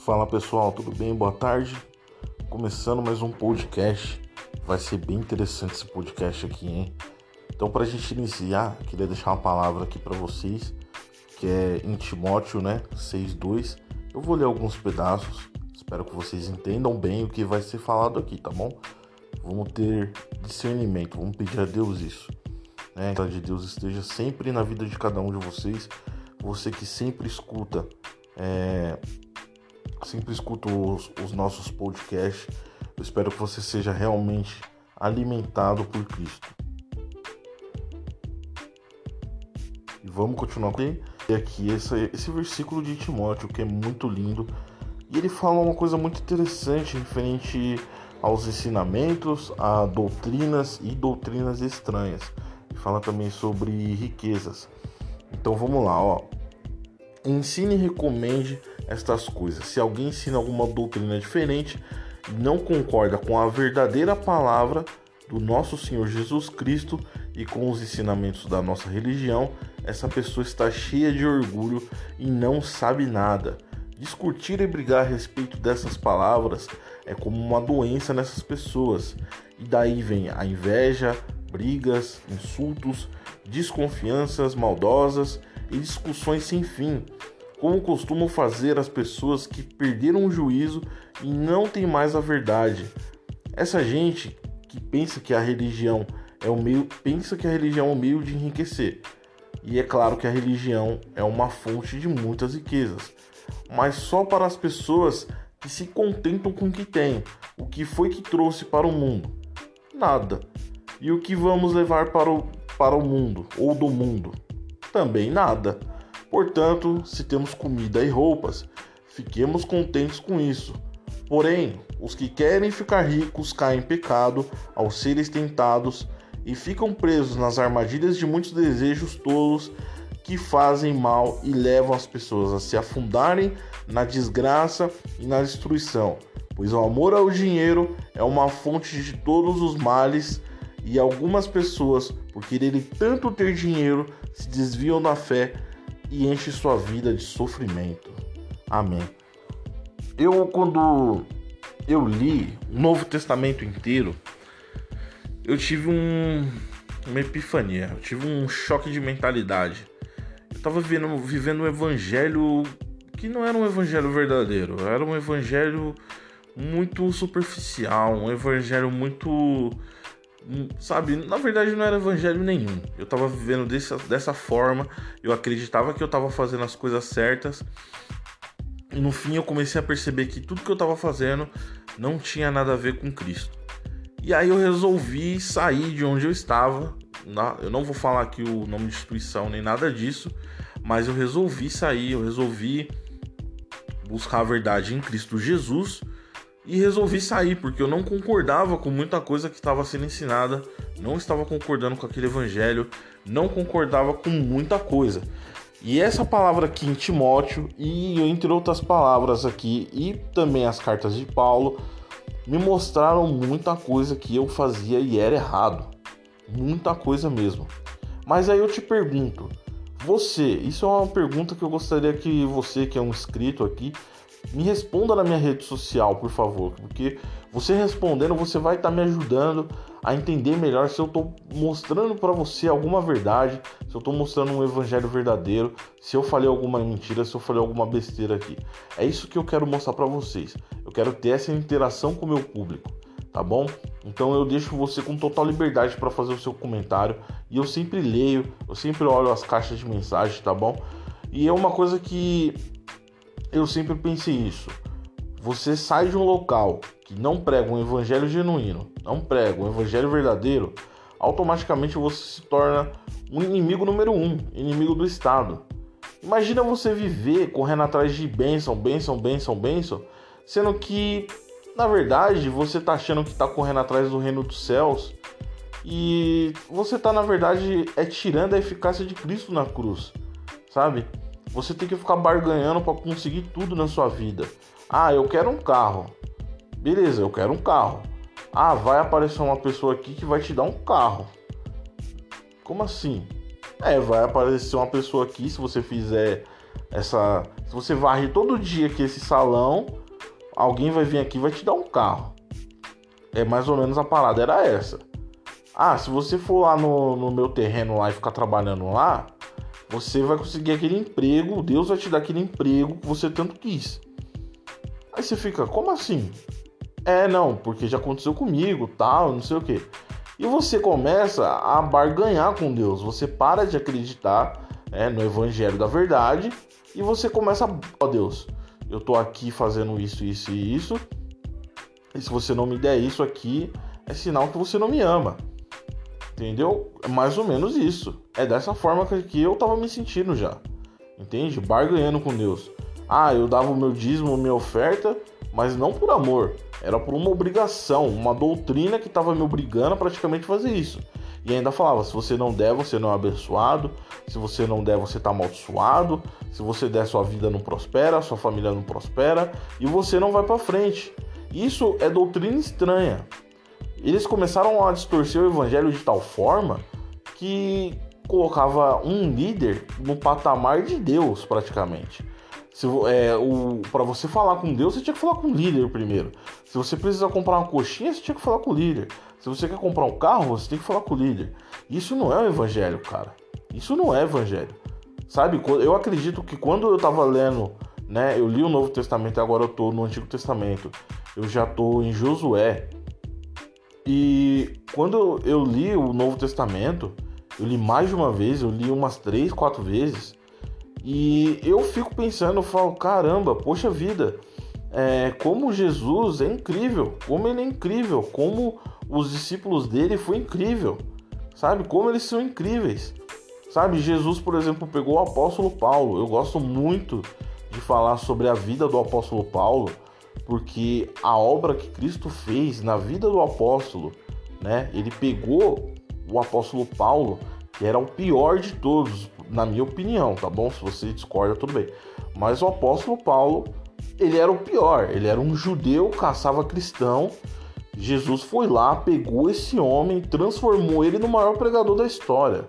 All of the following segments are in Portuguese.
Fala pessoal, tudo bem? Boa tarde. Começando mais um podcast. Vai ser bem interessante esse podcast aqui, hein? Então, para a gente iniciar, queria deixar uma palavra aqui para vocês, que é em Timóteo, né? 6:2. Eu vou ler alguns pedaços. Espero que vocês entendam bem o que vai ser falado aqui, tá bom? Vamos ter discernimento, vamos pedir a Deus isso. Né? Que a de Deus esteja sempre na vida de cada um de vocês. Você que sempre escuta é, sempre escuto os, os nossos podcasts. Eu espero que você seja realmente alimentado por Cristo. E vamos continuar com aqui esse, esse versículo de Timóteo que é muito lindo. E ele fala uma coisa muito interessante referente aos ensinamentos, a doutrinas e doutrinas estranhas. E fala também sobre riquezas. Então vamos lá, ó. Ensine e recomende estas coisas. Se alguém ensina alguma doutrina diferente e não concorda com a verdadeira palavra do nosso Senhor Jesus Cristo e com os ensinamentos da nossa religião, essa pessoa está cheia de orgulho e não sabe nada. Discutir e brigar a respeito dessas palavras é como uma doença nessas pessoas, e daí vem a inveja, brigas, insultos, desconfianças maldosas e discussões sem fim, como costumam fazer as pessoas que perderam o juízo e não têm mais a verdade. Essa gente que pensa que a religião é o meio, pensa que a religião é o meio de enriquecer. E é claro que a religião é uma fonte de muitas riquezas, mas só para as pessoas que se contentam com o que têm. O que foi que trouxe para o mundo? Nada. E o que vamos levar para o, para o mundo ou do mundo? também nada. Portanto, se temos comida e roupas, fiquemos contentes com isso. Porém, os que querem ficar ricos caem em pecado ao serem tentados e ficam presos nas armadilhas de muitos desejos tolos que fazem mal e levam as pessoas a se afundarem na desgraça e na destruição. Pois o amor ao dinheiro é uma fonte de todos os males e algumas pessoas, por quererem tanto ter dinheiro, se desviam da fé e enchem sua vida de sofrimento. Amém. Eu, quando eu li o Novo Testamento inteiro, eu tive um, uma epifania, eu tive um choque de mentalidade. Eu estava vivendo, vivendo um evangelho que não era um evangelho verdadeiro, era um evangelho muito superficial, um evangelho muito sabe, na verdade não era evangelho nenhum. Eu tava vivendo dessa, dessa forma, eu acreditava que eu tava fazendo as coisas certas. E no fim eu comecei a perceber que tudo que eu tava fazendo não tinha nada a ver com Cristo. E aí eu resolvi sair de onde eu estava. Eu não vou falar aqui o nome de instituição nem nada disso, mas eu resolvi sair, eu resolvi buscar a verdade em Cristo Jesus e resolvi sair porque eu não concordava com muita coisa que estava sendo ensinada, não estava concordando com aquele evangelho, não concordava com muita coisa. E essa palavra aqui em Timóteo e entre outras palavras aqui e também as cartas de Paulo me mostraram muita coisa que eu fazia e era errado. Muita coisa mesmo. Mas aí eu te pergunto, você, isso é uma pergunta que eu gostaria que você que é um inscrito aqui me responda na minha rede social, por favor, porque você respondendo, você vai estar tá me ajudando a entender melhor se eu estou mostrando para você alguma verdade, se eu estou mostrando um evangelho verdadeiro, se eu falei alguma mentira, se eu falei alguma besteira aqui. É isso que eu quero mostrar para vocês. Eu quero ter essa interação com o meu público, tá bom? Então eu deixo você com total liberdade para fazer o seu comentário e eu sempre leio, eu sempre olho as caixas de mensagem, tá bom? E é uma coisa que eu sempre pensei isso. Você sai de um local que não prega um evangelho genuíno, não prega um evangelho verdadeiro, automaticamente você se torna um inimigo número um, inimigo do Estado. Imagina você viver correndo atrás de bênção, bênção, bênção, bênção, sendo que, na verdade, você está achando que está correndo atrás do reino dos céus e você está, na verdade, é tirando a eficácia de Cristo na cruz, sabe? Você tem que ficar barganhando para conseguir tudo na sua vida. Ah, eu quero um carro. Beleza, eu quero um carro. Ah, vai aparecer uma pessoa aqui que vai te dar um carro. Como assim? É, vai aparecer uma pessoa aqui se você fizer essa, se você varre todo dia aqui esse salão, alguém vai vir aqui e vai te dar um carro. É mais ou menos a parada era essa. Ah, se você for lá no, no meu terreno lá e ficar trabalhando lá, você vai conseguir aquele emprego, Deus vai te dar aquele emprego que você tanto quis. Aí você fica, como assim? É, não, porque já aconteceu comigo, tal, não sei o que. E você começa a barganhar com Deus. Você para de acreditar é, no Evangelho da verdade e você começa a, ó Deus, eu tô aqui fazendo isso, isso e isso. E se você não me der isso aqui, é sinal que você não me ama. Entendeu? É mais ou menos isso. É dessa forma que eu tava me sentindo já. Entende? Barganhando com Deus. Ah, eu dava o meu dízimo, minha oferta, mas não por amor. Era por uma obrigação, uma doutrina que estava me obrigando a praticamente fazer isso. E ainda falava: se você não der, você não é abençoado. Se você não der, você está amaldiçoado. Se você der, sua vida não prospera, sua família não prospera e você não vai para frente. Isso é doutrina estranha. Eles começaram a distorcer o evangelho de tal forma que colocava um líder no patamar de Deus, praticamente. Se, é, para você falar com Deus, você tinha que falar com o líder primeiro. Se você precisa comprar uma coxinha, você tinha que falar com o líder. Se você quer comprar um carro, você tem que falar com o líder. Isso não é o evangelho, cara. Isso não é evangelho. Sabe? Eu acredito que quando eu tava lendo, né? Eu li o Novo Testamento e agora eu tô no Antigo Testamento. Eu já tô em Josué. E quando eu li o Novo Testamento, eu li mais de uma vez, eu li umas três, quatro vezes. E eu fico pensando, eu falo, caramba, poxa vida, é, como Jesus é incrível, como ele é incrível, como os discípulos dele foi incrível, sabe? Como eles são incríveis, sabe? Jesus, por exemplo, pegou o apóstolo Paulo. Eu gosto muito de falar sobre a vida do apóstolo Paulo, porque a obra que Cristo fez na vida do apóstolo, né? Ele pegou o apóstolo Paulo, que era o pior de todos, na minha opinião, tá bom? Se você discorda, tudo bem. Mas o apóstolo Paulo, ele era o pior. Ele era um judeu, caçava cristão. Jesus foi lá, pegou esse homem, transformou ele no maior pregador da história.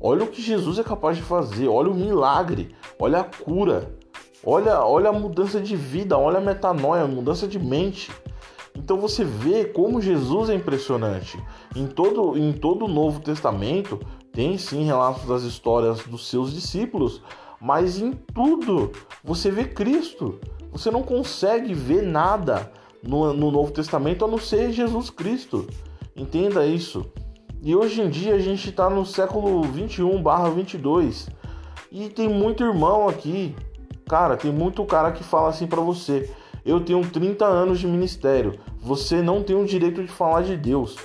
Olha o que Jesus é capaz de fazer, olha o milagre, olha a cura, olha, olha a mudança de vida, olha a metanoia, a mudança de mente. Então você vê como Jesus é impressionante. Em todo, em todo o Novo Testamento, tem sim relatos das histórias dos seus discípulos, mas em tudo você vê Cristo. Você não consegue ver nada no, no Novo Testamento a não ser Jesus Cristo. Entenda isso. E hoje em dia a gente está no século 21/22 e tem muito irmão aqui. Cara, tem muito cara que fala assim para você: "Eu tenho 30 anos de ministério, você não tem o direito de falar de Deus".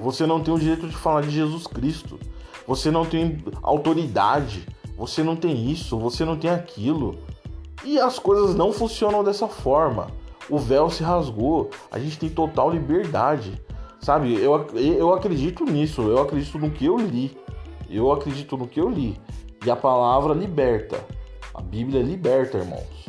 Você não tem o direito de falar de Jesus Cristo. Você não tem autoridade. Você não tem isso, você não tem aquilo. E as coisas não funcionam dessa forma. O véu se rasgou. A gente tem total liberdade. Sabe? Eu, eu acredito nisso. Eu acredito no que eu li. Eu acredito no que eu li. E a palavra liberta. Bíblia liberta, irmãos.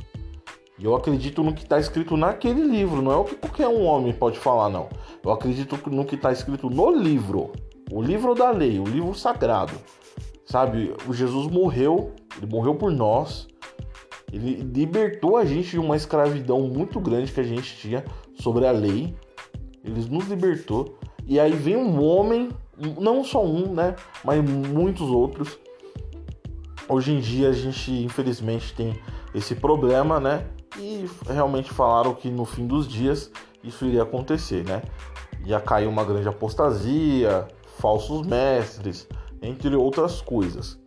E eu acredito no que está escrito naquele livro. Não é o que qualquer um homem pode falar, não. Eu acredito no que está escrito no livro, o livro da lei, o livro sagrado. Sabe, o Jesus morreu, ele morreu por nós, ele libertou a gente de uma escravidão muito grande que a gente tinha sobre a lei. Ele nos libertou. E aí vem um homem, não só um, né, mas muitos outros. Hoje em dia a gente infelizmente tem esse problema, né? E realmente falaram que no fim dos dias isso iria acontecer, né? Ia cair uma grande apostasia, falsos mestres, entre outras coisas.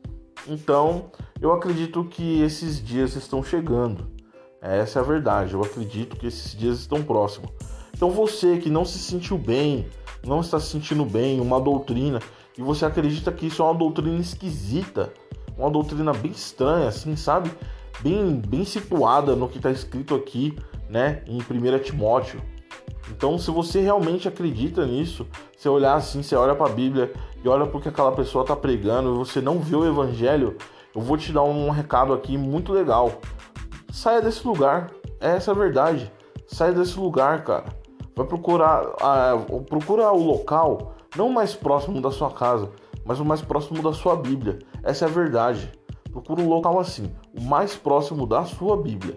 Então, eu acredito que esses dias estão chegando. Essa é a verdade. Eu acredito que esses dias estão próximos. Então, você que não se sentiu bem, não está se sentindo bem, uma doutrina, e você acredita que isso é uma doutrina esquisita, uma doutrina bem estranha, assim, sabe? Bem, bem situada no que está escrito aqui, né, em 1 Timóteo então, se você realmente acredita nisso, você olhar assim, você olha para a Bíblia e olha porque aquela pessoa está pregando e você não vê o Evangelho, eu vou te dar um recado aqui muito legal. Saia desse lugar, essa é a verdade. Saia desse lugar, cara. Vai procurar, uh, procura o local não mais próximo da sua casa, mas o mais próximo da sua Bíblia. Essa é a verdade. procura um local assim, o mais próximo da sua Bíblia.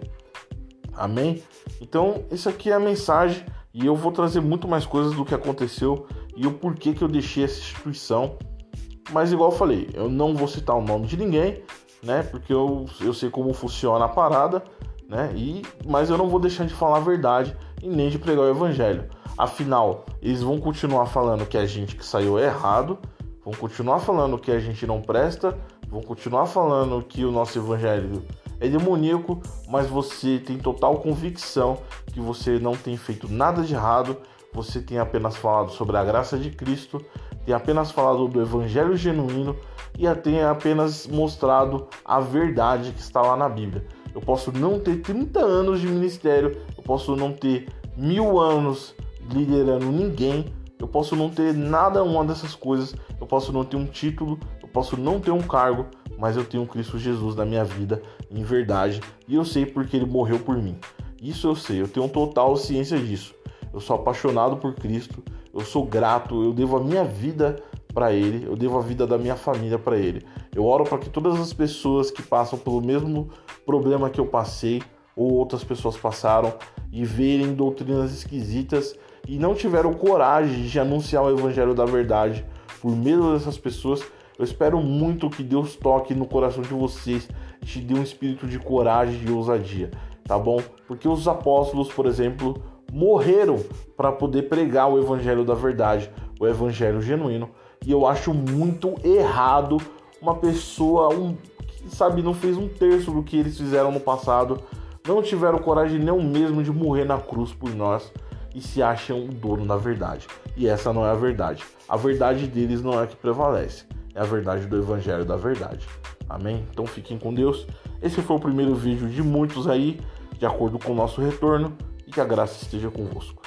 Amém? Então, isso aqui é a mensagem e eu vou trazer muito mais coisas do que aconteceu e o porquê que eu deixei essa instituição. Mas igual eu falei, eu não vou citar o nome de ninguém, né? Porque eu, eu sei como funciona a parada, né? E, mas eu não vou deixar de falar a verdade e nem de pregar o evangelho. Afinal, eles vão continuar falando que a gente que saiu é errado, vão continuar falando que a gente não presta, vão continuar falando que o nosso evangelho é demoníaco, mas você tem total convicção que você não tem feito nada de errado, você tem apenas falado sobre a graça de Cristo, tem apenas falado do evangelho genuíno e tem apenas mostrado a verdade que está lá na Bíblia. Eu posso não ter 30 anos de ministério, eu posso não ter mil anos liderando ninguém, eu posso não ter nada uma dessas coisas, eu posso não ter um título, eu posso não ter um cargo, mas eu tenho Cristo Jesus na minha vida em verdade e eu sei porque ele morreu por mim. Isso eu sei, eu tenho total ciência disso. Eu sou apaixonado por Cristo, eu sou grato, eu devo a minha vida para ele, eu devo a vida da minha família para ele. Eu oro para que todas as pessoas que passam pelo mesmo problema que eu passei ou outras pessoas passaram e verem doutrinas esquisitas e não tiveram coragem de anunciar o evangelho da verdade por medo dessas pessoas, eu espero muito que Deus toque no coração de vocês, te dê um espírito de coragem e ousadia, tá bom? Porque os apóstolos, por exemplo, morreram para poder pregar o evangelho da verdade, o evangelho genuíno, e eu acho muito errado uma pessoa, um que sabe não fez um terço do que eles fizeram no passado, não tiveram coragem nem mesmo de morrer na cruz por nós e se acham o dono da verdade. E essa não é a verdade. A verdade deles não é a que prevalece. É a verdade do evangelho da verdade. Amém? Então fiquem com Deus. Esse foi o primeiro vídeo de muitos aí, de acordo com o nosso retorno, e que a graça esteja convosco.